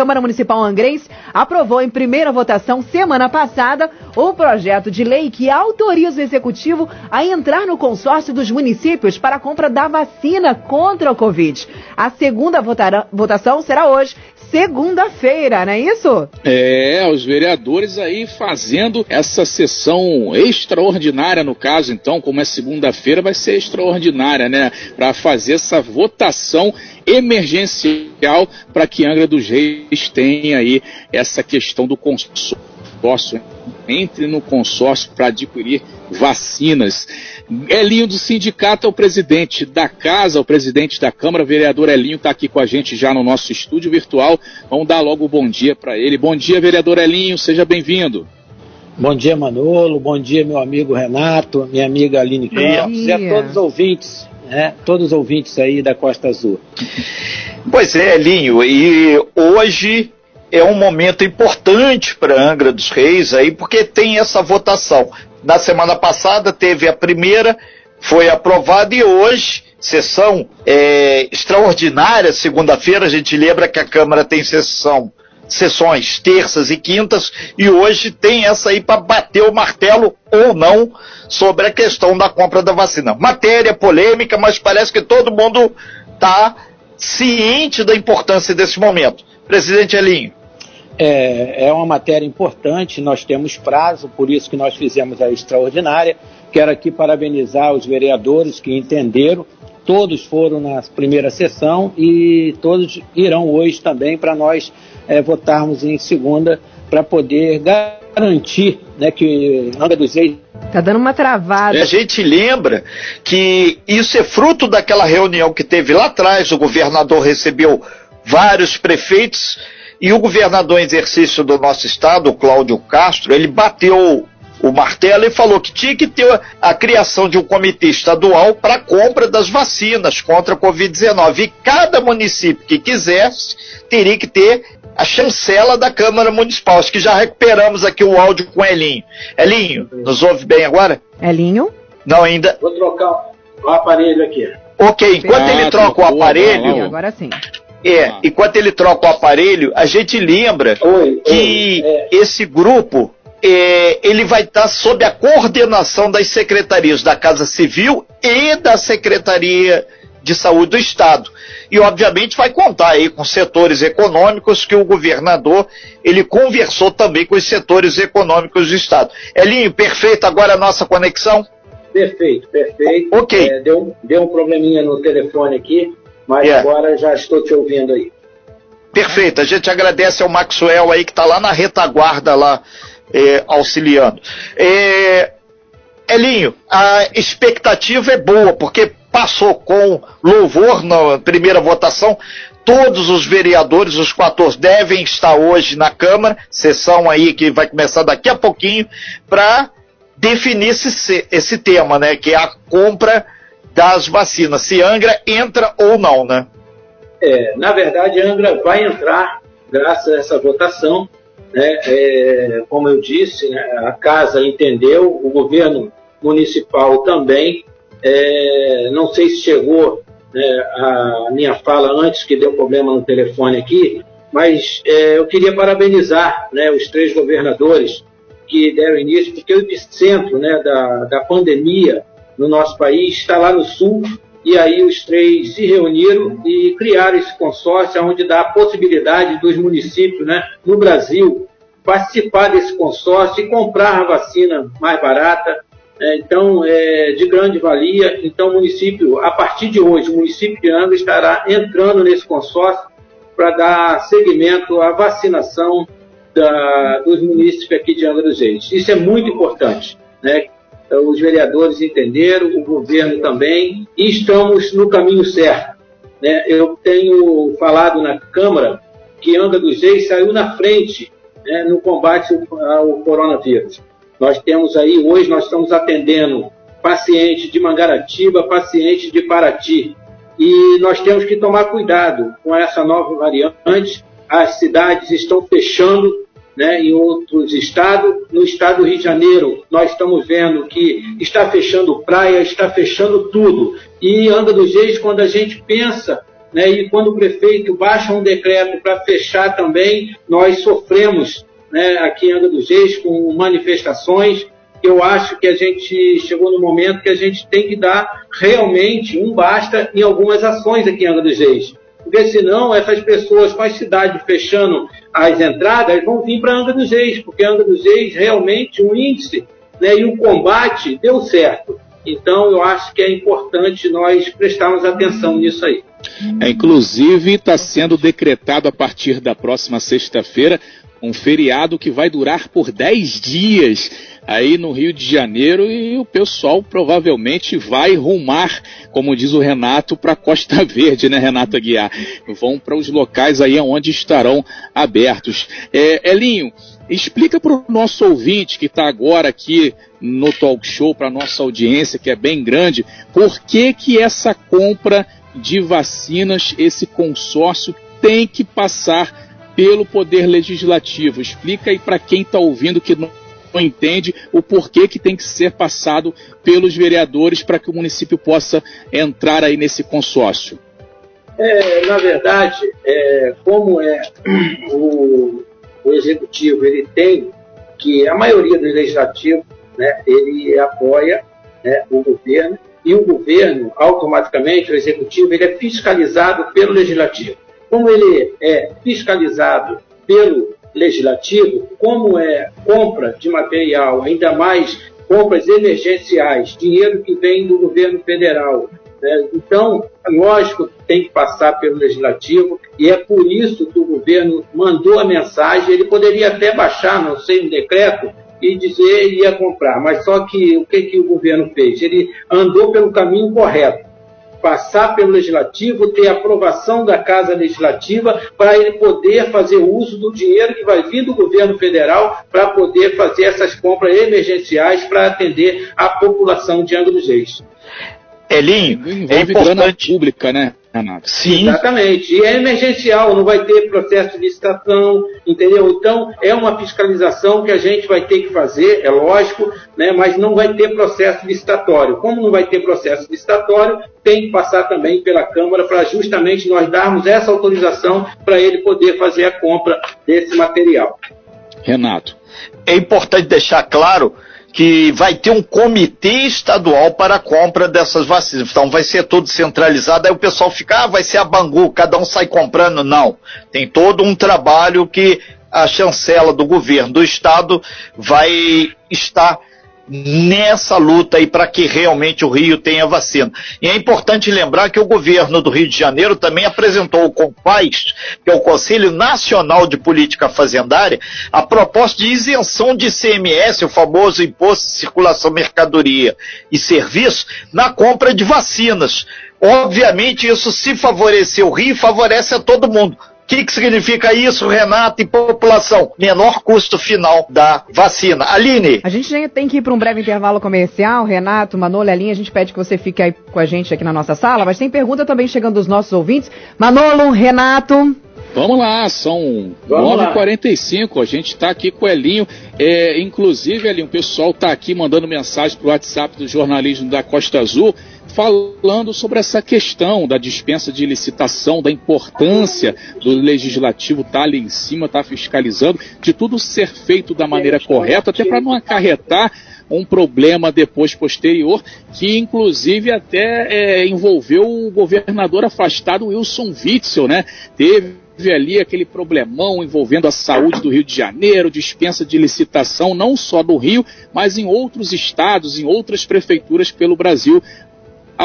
Câmara Municipal Angrense aprovou em primeira votação semana passada o projeto de lei que autoriza o executivo a entrar no consórcio dos municípios para a compra da vacina contra o Covid. A segunda votação será hoje, segunda-feira, não é isso? É, os vereadores aí fazendo essa sessão extraordinária, no caso, então, como é segunda-feira, vai ser extraordinária, né? Para fazer essa votação emergencial para que Angra dos Reis tenha aí essa questão do consórcio. Entre no consórcio para adquirir vacinas. Elinho do sindicato é o presidente da casa, o presidente da Câmara, o vereador Elinho está aqui com a gente já no nosso estúdio virtual. Vamos dar logo o bom dia para ele. Bom dia, vereador Elinho, seja bem-vindo. Bom dia, Manolo. Bom dia, meu amigo Renato, minha amiga Aline Campos e a todos os ouvintes, né? Todos os ouvintes aí da Costa Azul. Pois é, Elinho, e hoje é um momento importante para Angra dos Reis aí, porque tem essa votação. Na semana passada teve a primeira, foi aprovada e hoje, sessão é, extraordinária, segunda-feira, a gente lembra que a Câmara tem sessão, sessões terças e quintas, e hoje tem essa aí para bater o martelo ou não sobre a questão da compra da vacina. Matéria polêmica, mas parece que todo mundo está ciente da importância desse momento. Presidente Elinho. É, é uma matéria importante, nós temos prazo, por isso que nós fizemos a extraordinária. Quero aqui parabenizar os vereadores que entenderam, todos foram na primeira sessão e todos irão hoje também para nós é, votarmos em segunda para poder garantir né, que Angra dos Reis Tá dando uma travada. A gente lembra que isso é fruto daquela reunião que teve lá atrás, o governador recebeu vários prefeitos e o governador em exercício do nosso estado, Cláudio Castro, ele bateu o martelo e falou que tinha que ter a criação de um comitê estadual para a compra das vacinas contra a Covid-19. E cada município que quisesse teria que ter a chancela da Câmara Municipal. Acho que já recuperamos aqui o áudio com Elinho. Elinho, nos ouve bem agora? Elinho? Não, ainda. Vou trocar o aparelho aqui. Ok, enquanto ah, ele troca o aparelho. Agora sim. É, ah. enquanto ele troca o aparelho, a gente lembra oi, que oi, é. esse grupo é, ele vai estar sob a coordenação das secretarias da Casa Civil e da Secretaria de Saúde do Estado. E obviamente vai contar aí com setores econômicos que o governador ele conversou também com os setores econômicos do Estado. Elinho, perfeito agora a nossa conexão? Perfeito, perfeito. Ok. É, deu, deu um probleminha no telefone aqui, mas yeah. agora já estou te ouvindo aí. Perfeito, a gente agradece ao Maxwell aí que está lá na retaguarda lá é, auxiliando. É, Elinho, a expectativa é boa, porque passou com louvor na primeira votação. Todos os vereadores, os 14, devem estar hoje na Câmara, sessão aí que vai começar daqui a pouquinho, para definir esse, esse tema, né? Que é a compra das vacinas, se Angra entra ou não, né? É, na verdade, Angra vai entrar graças a essa votação. Né? É, como eu disse, né, a casa entendeu, o governo municipal também. É, não sei se chegou né, a minha fala antes que deu problema no telefone aqui, mas é, eu queria parabenizar né, os três governadores que deram início, porque o epicentro né, da, da pandemia no nosso país, está lá no sul, e aí os três se reuniram e criaram esse consórcio, onde dá a possibilidade dos municípios né, no Brasil participar desse consórcio e comprar a vacina mais barata. É, então, é de grande valia. Então, o município, a partir de hoje, o município de Angra estará entrando nesse consórcio para dar seguimento à vacinação da, dos municípios aqui de Angra dos Reis. Isso é muito importante. Né? Os vereadores entenderam, o governo também, e estamos no caminho certo. Né? Eu tenho falado na Câmara que Anda dos Reis saiu na frente né, no combate ao coronavírus. Nós temos aí, hoje nós estamos atendendo pacientes de Mangaratiba, pacientes de Paraty, e nós temos que tomar cuidado com essa nova variante. As cidades estão fechando né, em outros estados. No estado do Rio de Janeiro, nós estamos vendo que está fechando praia, está fechando tudo. E anda do jeito quando a gente pensa né, e quando o prefeito baixa um decreto para fechar também, nós sofremos né, aqui em Angra dos Reis com manifestações. Eu acho que a gente chegou no momento que a gente tem que dar realmente um basta em algumas ações aqui em Angra dos Reis. Porque senão essas pessoas com a cidade fechando as entradas vão vir para Angra dos Reis, porque Angra dos Reis realmente o índice né, e o combate deu certo. Então, eu acho que é importante nós prestarmos atenção nisso aí. É, inclusive, está sendo decretado a partir da próxima sexta-feira um feriado que vai durar por 10 dias aí no Rio de Janeiro e o pessoal provavelmente vai rumar, como diz o Renato, para Costa Verde, né, Renato Aguiar? Vão para os locais aí onde estarão abertos. É, Elinho, Explica para o nosso ouvinte que está agora aqui no talk show, para nossa audiência, que é bem grande, por que, que essa compra de vacinas, esse consórcio, tem que passar pelo Poder Legislativo. Explica aí para quem está ouvindo que não, não entende o porquê que tem que ser passado pelos vereadores para que o município possa entrar aí nesse consórcio. É, na verdade, é, como é o, o executivo ele tem que a maioria do legislativo né, ele apoia né, o governo e o governo automaticamente o executivo ele é fiscalizado pelo legislativo como ele é fiscalizado pelo legislativo como é compra de material ainda mais compras emergenciais dinheiro que vem do governo federal né? Então, lógico, tem que passar pelo legislativo e é por isso que o governo mandou a mensagem. Ele poderia até baixar, não sei, um decreto e dizer ia comprar, mas só que o que, que o governo fez? Ele andou pelo caminho correto passar pelo legislativo, ter aprovação da Casa Legislativa para ele poder fazer uso do dinheiro que vai vir do governo federal para poder fazer essas compras emergenciais para atender a população de Angra dos Reis. Elinho, é importante. pública, né, Renato? Sim. Exatamente. E é emergencial, não vai ter processo de licitação, entendeu? Então, é uma fiscalização que a gente vai ter que fazer, é lógico, né, mas não vai ter processo licitatório. Como não vai ter processo licitatório, tem que passar também pela Câmara para justamente nós darmos essa autorização para ele poder fazer a compra desse material. Renato. É importante deixar claro que vai ter um comitê estadual para a compra dessas vacinas. Então vai ser tudo centralizado, aí o pessoal fica, ah, vai ser a Bangu, cada um sai comprando. Não. Tem todo um trabalho que a chancela do governo do estado vai estar nessa luta aí para que realmente o Rio tenha vacina. E é importante lembrar que o governo do Rio de Janeiro também apresentou o CONFAS, que é o Conselho Nacional de Política Fazendária, a proposta de isenção de CMS, o famoso Imposto de Circulação Mercadoria e Serviço, na compra de vacinas. Obviamente, isso se favorecer o Rio, favorece a todo mundo que, que significa isso, Renato, e população? Menor custo final da vacina. Aline. A gente tem que ir para um breve intervalo comercial. Renato, Manolo, Aline, a gente pede que você fique aí com a gente aqui na nossa sala, mas tem pergunta também chegando dos nossos ouvintes. Manolo, Renato. Vamos lá, são 9h45, a gente está aqui com o Elinho. É, inclusive, Elinho, o pessoal está aqui mandando mensagem para o WhatsApp do jornalismo da Costa Azul falando sobre essa questão da dispensa de licitação, da importância do legislativo estar tá ali em cima, estar tá fiscalizando, de tudo ser feito da maneira correta, até para não acarretar um problema depois posterior, que inclusive até é, envolveu o governador afastado Wilson Witzel, né? Teve ali aquele problemão envolvendo a saúde do Rio de Janeiro, dispensa de licitação não só do Rio, mas em outros estados, em outras prefeituras pelo Brasil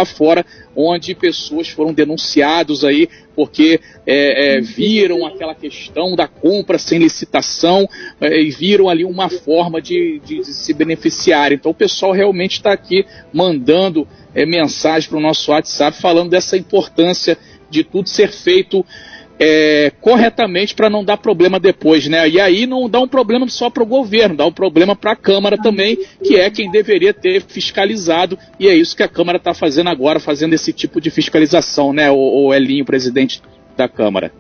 afora, onde pessoas foram denunciados aí porque é, é, viram aquela questão da compra sem licitação é, e viram ali uma forma de, de, de se beneficiar. Então o pessoal realmente está aqui mandando é, mensagem para o nosso WhatsApp falando dessa importância de tudo ser feito é, corretamente para não dar problema depois, né? E aí não dá um problema só para o governo, dá um problema para a Câmara também, que é quem deveria ter fiscalizado, e é isso que a Câmara está fazendo agora, fazendo esse tipo de fiscalização, né, o, o Elinho, presidente da Câmara.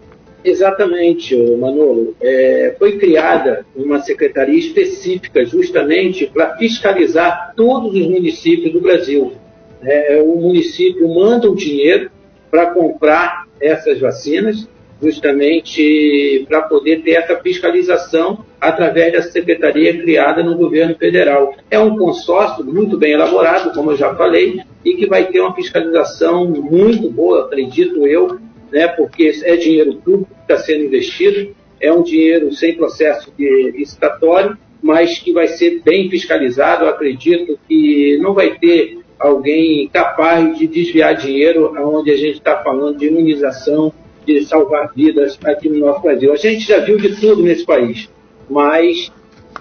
Exatamente, Manolo. É, foi criada uma secretaria específica justamente para fiscalizar todos os municípios do Brasil. É, o município manda o dinheiro para comprar essas vacinas, justamente para poder ter essa fiscalização através dessa secretaria criada no governo federal. É um consórcio muito bem elaborado, como eu já falei, e que vai ter uma fiscalização muito boa, acredito eu, né, porque é dinheiro público que está sendo investido, é um dinheiro sem processo de licitatório, mas que vai ser bem fiscalizado. Acredito que não vai ter alguém capaz de desviar dinheiro onde a gente está falando de imunização, de salvar vidas aqui no nosso Brasil. A gente já viu de tudo nesse país, mas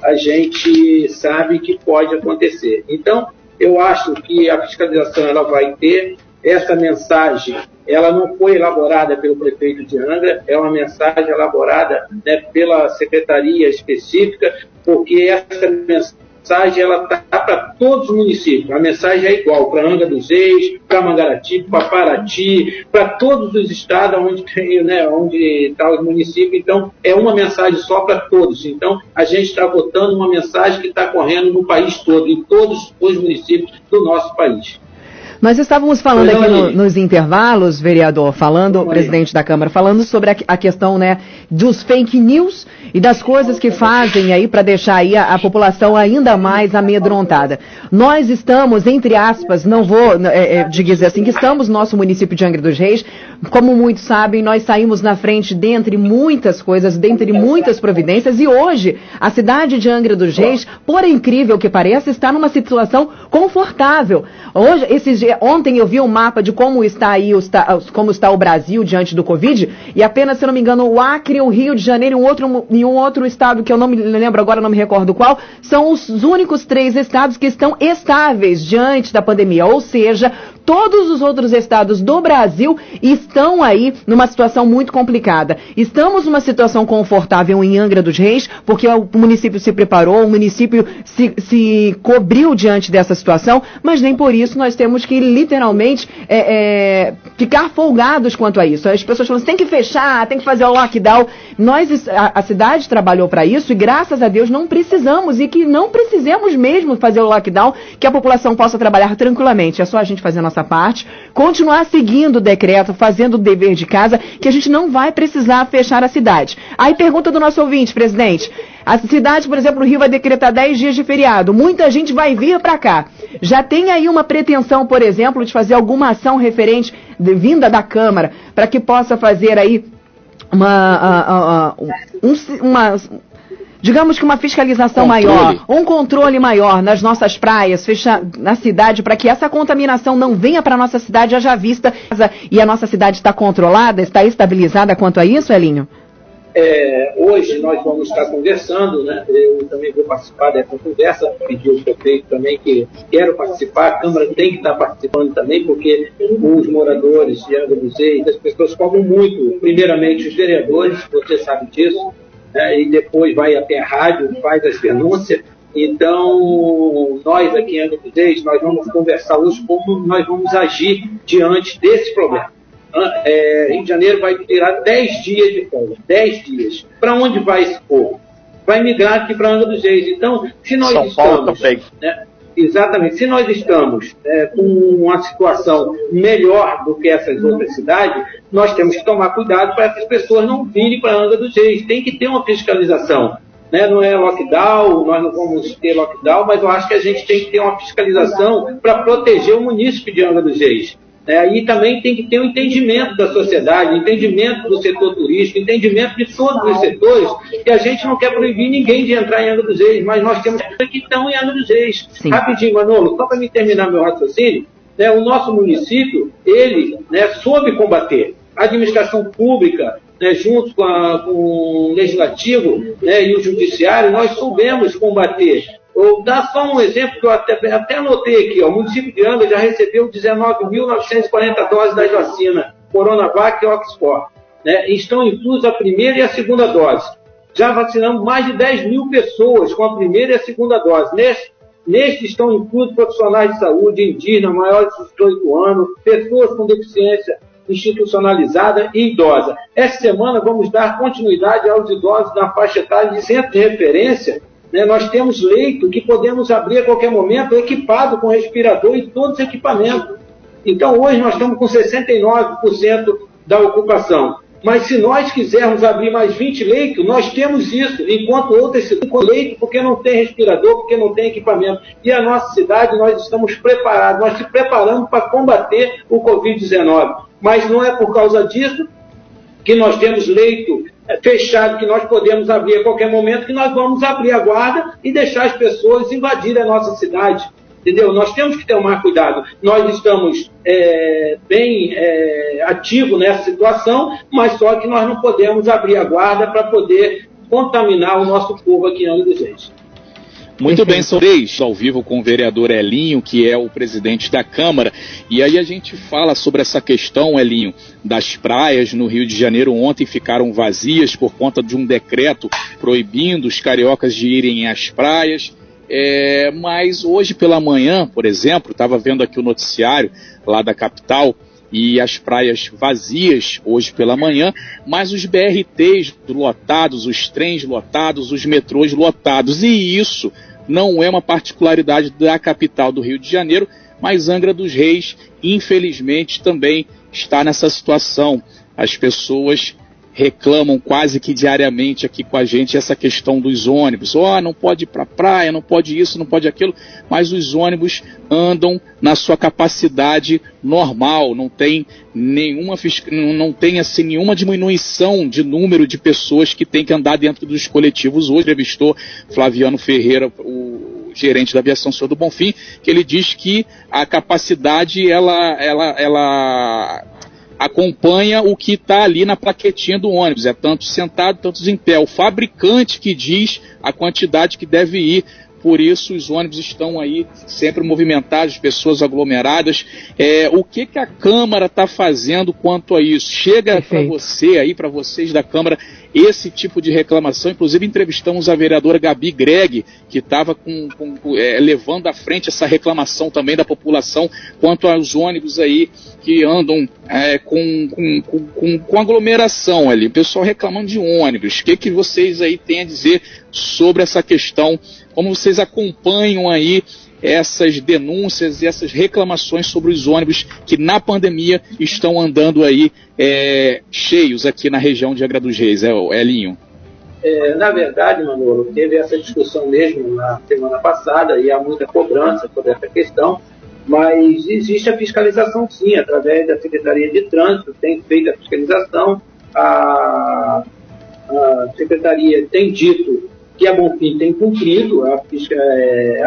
a gente sabe que pode acontecer. Então, eu acho que a fiscalização ela vai ter essa mensagem. Ela não foi elaborada pelo prefeito de Angra, é uma mensagem elaborada né, pela secretaria específica, porque essa mensagem mensagem ela está para todos os municípios. A mensagem é igual para Anga dos Reis, para Mangaratiba, para Paraty, para todos os estados onde tem, né, onde está o município. Então, é uma mensagem só para todos. Então, a gente está botando uma mensagem que está correndo no país todo, em todos os municípios do nosso país. Nós estávamos falando aqui no, nos intervalos, vereador, falando, o presidente da Câmara, falando sobre a, a, questão né, dos fake news e das coisas que fazem aí para deixar aí a, a, população ainda mais amedrontada. Nós estamos, entre aspas, não vou é, é, dizer assim, que estamos no nosso município de Angra dos Reis, como muitos sabem, nós saímos na frente dentre muitas coisas, dentre muitas providências, e hoje a cidade de Angra dos Reis, por incrível que pareça, está numa situação confortável. Hoje, esses ontem eu vi um mapa de como está aí como está o Brasil diante do Covid, e apenas, se não me engano, o Acre, o Rio de Janeiro e um outro, e um outro estado que eu não me lembro agora, não me recordo qual, são os únicos três estados que estão estáveis diante da pandemia. Ou seja, todos os outros estados do Brasil estão aí numa situação muito complicada. Estamos numa situação confortável em Angra dos Reis, porque o município se preparou, o município se, se cobriu diante dessa situação, mas nem por isso nós temos que literalmente é, é, ficar folgados quanto a isso. As pessoas falam, tem que fechar, tem que fazer o lockdown. Nós, a, a cidade trabalhou para isso e graças a Deus não precisamos e que não precisemos mesmo fazer o lockdown, que a população possa trabalhar tranquilamente. É só a gente fazer a nossa parte, continuar seguindo o decreto, fazendo o dever de casa, que a gente não vai precisar fechar a cidade. Aí pergunta do nosso ouvinte, presidente. A cidade, por exemplo, o Rio vai decretar 10 dias de feriado. Muita gente vai vir para cá. Já tem aí uma pretensão, por exemplo, de fazer alguma ação referente, de, vinda da Câmara, para que possa fazer aí uma, uh, uh, uh, um, uma digamos que uma fiscalização controle. maior, um controle maior nas nossas praias, fecha na cidade, para que essa contaminação não venha para a nossa cidade já vista e a nossa cidade está controlada, está estabilizada quanto a isso, Elinho? É, hoje nós vamos estar conversando, né? eu também vou participar dessa conversa, pedi ao prefeito também que quero participar, a Câmara tem que estar participando também, porque os moradores de Angra dos Reis, as pessoas cobram muito, primeiramente os vereadores, você sabe disso, né, e depois vai até a rádio, faz as denúncias. Então, nós aqui em Angra nós vamos conversar hoje como nós vamos agir diante desse problema. É, Rio de Janeiro vai tirar 10 dias de folga, 10 dias. Para onde vai esse povo? Vai migrar aqui para Angra dos Reis. Então, se nós São estamos... Né, Exatamente. Se nós estamos é, com uma situação melhor do que essas outras cidades, nós temos que tomar cuidado para que as pessoas não virem para a Angra dos Reis. Tem que ter uma fiscalização. Né? Não é lockdown, nós não vamos ter lockdown, mas eu acho que a gente tem que ter uma fiscalização para proteger o município de Angra dos Reis. É, e também tem que ter um entendimento da sociedade, entendimento do setor turístico, entendimento de todos os setores, que a gente não quer proibir ninguém de entrar em Angra dos Reis, mas nós temos que estão em Angra dos Reis. Sim. Rapidinho, Manolo, só para me terminar meu raciocínio, né, o nosso município, ele né, soube combater. A administração pública, né, junto com, a, com, o legislativo né, e o judiciário, nós soubemos combater Vou dar só um exemplo que eu até, até anotei aqui. Ó. O município de Angra já recebeu 19.940 doses da vacina Coronavac e Oxford. Né? Estão inclusas a primeira e a segunda dose. Já vacinamos mais de 10 mil pessoas com a primeira e a segunda dose. Neste, neste estão inclusos profissionais de saúde, indígenas, maiores de 18 anos, pessoas com deficiência institucionalizada e idosa. Essa semana vamos dar continuidade aos idosos na faixa etária de centro de referência né, nós temos leito que podemos abrir a qualquer momento equipado com respirador e todos os equipamentos. Então, hoje nós estamos com 69% da ocupação. Mas se nós quisermos abrir mais 20 leitos, nós temos isso, enquanto outras ficam leito porque não tem respirador, porque não tem equipamento. E a nossa cidade, nós estamos preparados, nós se preparamos para combater o Covid-19. Mas não é por causa disso que nós temos leito é, fechado, que nós podemos abrir a qualquer momento, que nós vamos abrir a guarda e deixar as pessoas invadirem a nossa cidade. Entendeu? Nós temos que tomar cuidado. Nós estamos é, bem é, ativos nessa situação, mas só que nós não podemos abrir a guarda para poder contaminar o nosso povo aqui em Angra dos Reis. Muito bem, são três ao vivo com o vereador Elinho, que é o presidente da Câmara. E aí a gente fala sobre essa questão, Elinho, das praias no Rio de Janeiro ontem ficaram vazias por conta de um decreto proibindo os cariocas de irem às praias. É, mas hoje pela manhã, por exemplo, estava vendo aqui o noticiário lá da capital e as praias vazias hoje pela manhã, mas os BRTs lotados, os trens lotados, os metrôs lotados. E isso não é uma particularidade da capital do Rio de Janeiro, mas Angra dos Reis, infelizmente, também está nessa situação. As pessoas reclamam quase que diariamente aqui com a gente essa questão dos ônibus. Oh, não pode ir para a praia, não pode isso, não pode aquilo, mas os ônibus andam na sua capacidade normal, não tem nenhuma não tem assim nenhuma diminuição de número de pessoas que tem que andar dentro dos coletivos. Hoje entrevistou Flaviano Ferreira, o gerente da aviação Senhor do Bonfim, que ele diz que a capacidade ela ela ela acompanha o que está ali na plaquetinha do ônibus. É tanto sentado, tantos em pé. O fabricante que diz a quantidade que deve ir. Por isso os ônibus estão aí sempre movimentados, pessoas aglomeradas. É, o que, que a Câmara está fazendo quanto a isso? Chega para você aí, para vocês da Câmara, esse tipo de reclamação. Inclusive, entrevistamos a vereadora Gabi Greg, que estava é, levando à frente essa reclamação também da população quanto aos ônibus aí que andam é, com, com, com, com, aglomeração ali. O pessoal reclamando de ônibus. O que, que vocês aí têm a dizer sobre essa questão? Como vocês acompanham aí essas denúncias e essas reclamações sobre os ônibus que na pandemia estão andando aí é, cheios aqui na região de Agra dos Reis, é, Elinho? É, na verdade, Manolo, teve essa discussão mesmo na semana passada e há muita cobrança sobre essa questão, mas existe a fiscalização sim, através da Secretaria de Trânsito, tem feito a fiscalização, a, a Secretaria tem dito que a Bonfim tem cumprido, a, é,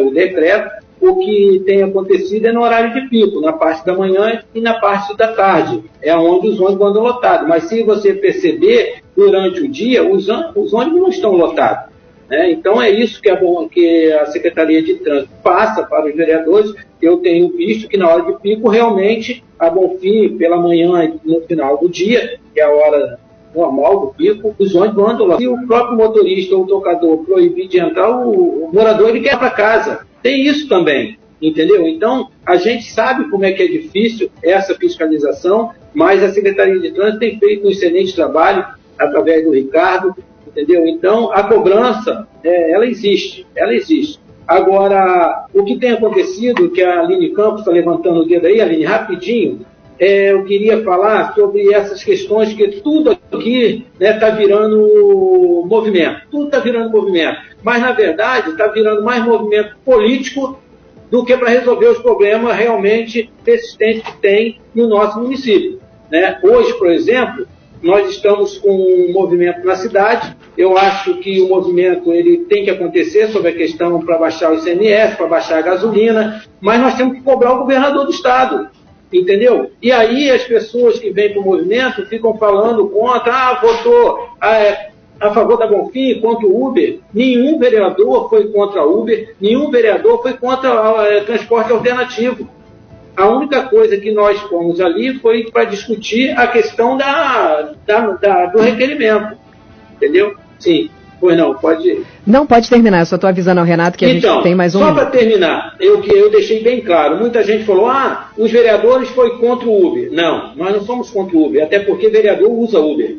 o decreto, o que tem acontecido é no horário de pico, na parte da manhã e na parte da tarde, é onde os ônibus andam lotados. Mas se você perceber, durante o dia, os, os ônibus não estão lotados. Né? Então é isso que, é bom, que a Secretaria de Trânsito passa para os vereadores. Eu tenho visto que na hora de pico, realmente, a Bonfim, pela manhã e no final do dia, que é a hora normal do pico, os ônibus andam lá. Se o próprio motorista ou o tocador proibir de entrar, o, o morador ele quer para casa. Tem isso também, entendeu? Então, a gente sabe como é que é difícil essa fiscalização, mas a Secretaria de Trânsito tem feito um excelente trabalho através do Ricardo, entendeu? Então, a cobrança, é, ela existe, ela existe. Agora, o que tem acontecido, que a Aline Campos está levantando o dedo aí, Aline, rapidinho, é, eu queria falar sobre essas questões que tudo aqui está né, tá virando movimento. Tudo está virando movimento. Mas, na verdade, está virando mais movimento político do que para resolver os problemas realmente persistentes que tem no nosso município. Né? Hoje, por exemplo, nós estamos com um movimento na cidade. Eu acho que o movimento ele tem que acontecer sobre a questão para baixar o ICMS, para baixar a gasolina, mas nós temos que cobrar o governador do estado. Entendeu? E aí as pessoas que vêm para o movimento ficam falando contra, ah, votou a, ah, é, a favor da Bonfim, contra o Uber. Nenhum vereador foi contra o Uber, nenhum vereador foi contra o é, transporte alternativo. A única coisa que nós fomos ali foi para discutir a questão da, da, da, do requerimento. Entendeu? Sim. Pois não, pode. Não, pode terminar. Eu só estou avisando ao Renato que então, a gente tem mais um. Só para terminar, eu que eu deixei bem claro. Muita gente falou: ah, os vereadores foi contra o Uber. Não, nós não somos contra o Uber, até porque vereador usa Uber.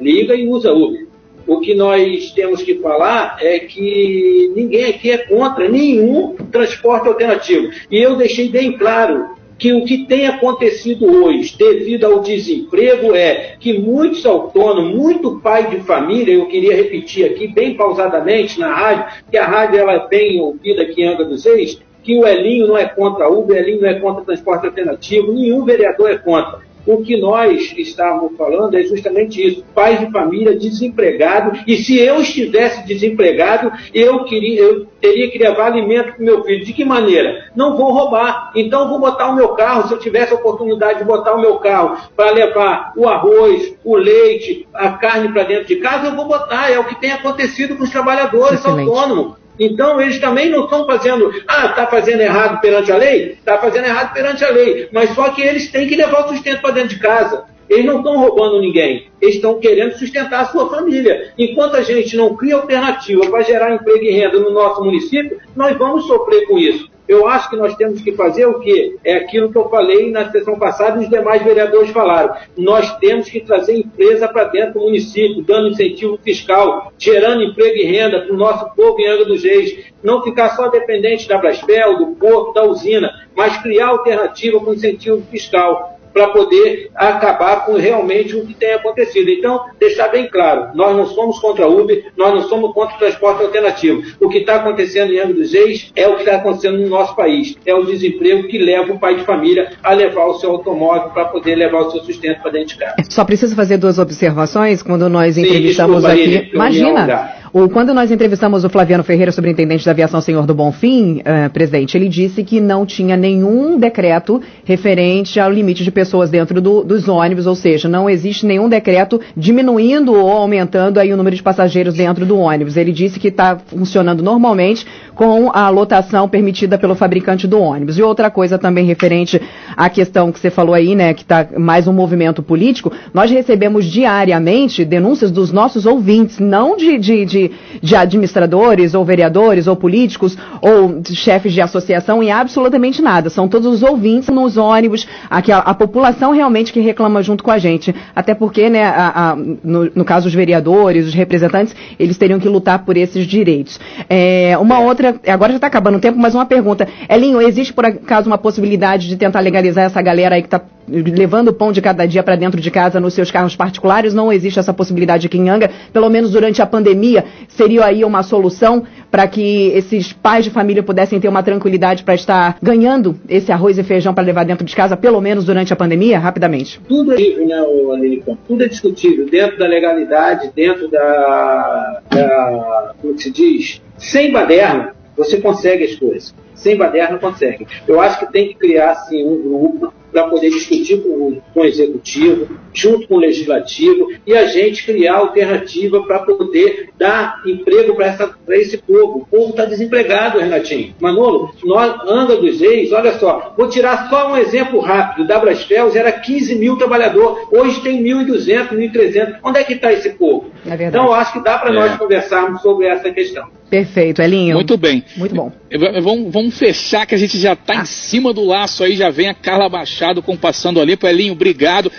Liga e usa Uber. O que nós temos que falar é que ninguém aqui é contra nenhum transporte alternativo. E eu deixei bem claro que o que tem acontecido hoje, devido ao desemprego, é que muitos autônomos, muito pai de família, eu queria repetir aqui bem pausadamente na rádio, que a rádio ela é bem ouvida aqui em Angra dos Reis, que o Elinho não é contra a Uber, o Elinho não é contra transporte alternativo, nenhum vereador é contra. O que nós estávamos falando é justamente isso: pais de família desempregados. E se eu estivesse desempregado, eu, queria, eu teria que levar alimento para o meu filho. De que maneira? Não vou roubar. Então vou botar o meu carro. Se eu tivesse a oportunidade de botar o meu carro para levar o arroz, o leite, a carne para dentro de casa, eu vou botar. É o que tem acontecido com os trabalhadores Excelente. autônomos. Então, eles também não estão fazendo, ah, está fazendo errado perante a lei? Está fazendo errado perante a lei. Mas só que eles têm que levar o sustento para dentro de casa. Eles não estão roubando ninguém. Eles estão querendo sustentar a sua família. Enquanto a gente não cria alternativa para gerar emprego e renda no nosso município, nós vamos sofrer com isso. Eu acho que nós temos que fazer o quê? É aquilo que eu falei na sessão passada e os demais vereadores falaram. Nós temos que trazer empresa para dentro do município, dando incentivo fiscal, gerando emprego e renda para o nosso povo em Angra dos Reis. Não ficar só dependente da Braspel, do porto, da usina, mas criar alternativa com incentivo fiscal para poder acabar com realmente o que tem acontecido. Então, deixar bem claro, nós não somos contra a Uber, nós não somos contra o transporte alternativo. O que está acontecendo em Angra dos Reis é o que está acontecendo no nosso país. É o desemprego que leva o pai de família a levar o seu automóvel para poder levar o seu sustento para dentro de casa. Só preciso fazer duas observações quando nós entrevistamos Sim, desculpa, aqui. Imagina! O, quando nós entrevistamos o Flaviano Ferreira, superintendente da aviação Senhor do Bonfim, uh, presidente, ele disse que não tinha nenhum decreto referente ao limite de pessoas dentro do, dos ônibus, ou seja, não existe nenhum decreto diminuindo ou aumentando aí o número de passageiros dentro do ônibus. Ele disse que está funcionando normalmente com a lotação permitida pelo fabricante do ônibus. E outra coisa também referente à questão que você falou aí, né, que está mais um movimento político, nós recebemos diariamente denúncias dos nossos ouvintes, não de, de, de de, administradores, ou vereadores, ou políticos, ou chefes de associação, em absolutamente nada. São todos os ouvintes nos ônibus, a, a população realmente que reclama junto com a gente. Até porque, né, a, a, no, no, caso os vereadores, os representantes, eles teriam que lutar por esses direitos. É, uma outra, agora já está acabando o tempo, mas uma pergunta. Elinho, existe por acaso uma possibilidade de tentar legalizar essa galera aí que está levando o pão de cada dia para dentro de casa nos seus carros particulares? Não existe essa possibilidade aqui em Anga, pelo menos durante a pandemia seria aí uma solução para que esses pais de família pudessem ter uma tranquilidade para estar ganhando esse arroz e feijão para levar dentro de casa, pelo menos durante a pandemia, rapidamente? Tudo é discutível, né? Tudo é discutível dentro da legalidade, dentro da, da como se diz, sem baderna, você consegue as coisas. Sem baderna consegue. Eu acho que tem que criar assim um grupo para poder discutir com, com, o executivo, junto com o legislativo, e a gente criar alternativa para poder dar emprego para esse povo. O povo está desempregado, Renatinho. Manolo, nós, Anga dos Reis, olha só, vou tirar só um exemplo rápido. Da Brasfels era 15 mil trabalhadores, hoje tem 1.200, 1.300. Onde é que está esse povo? É então, eu acho que dá para é. nós conversarmos sobre essa questão. Perfeito, Elinho. Muito bem. Muito bom. Vamos, vamos fechar que a gente já está ah. em cima do laço aí, já vem a Carla Machado com Passando a Limpo. Elinho, obrigado.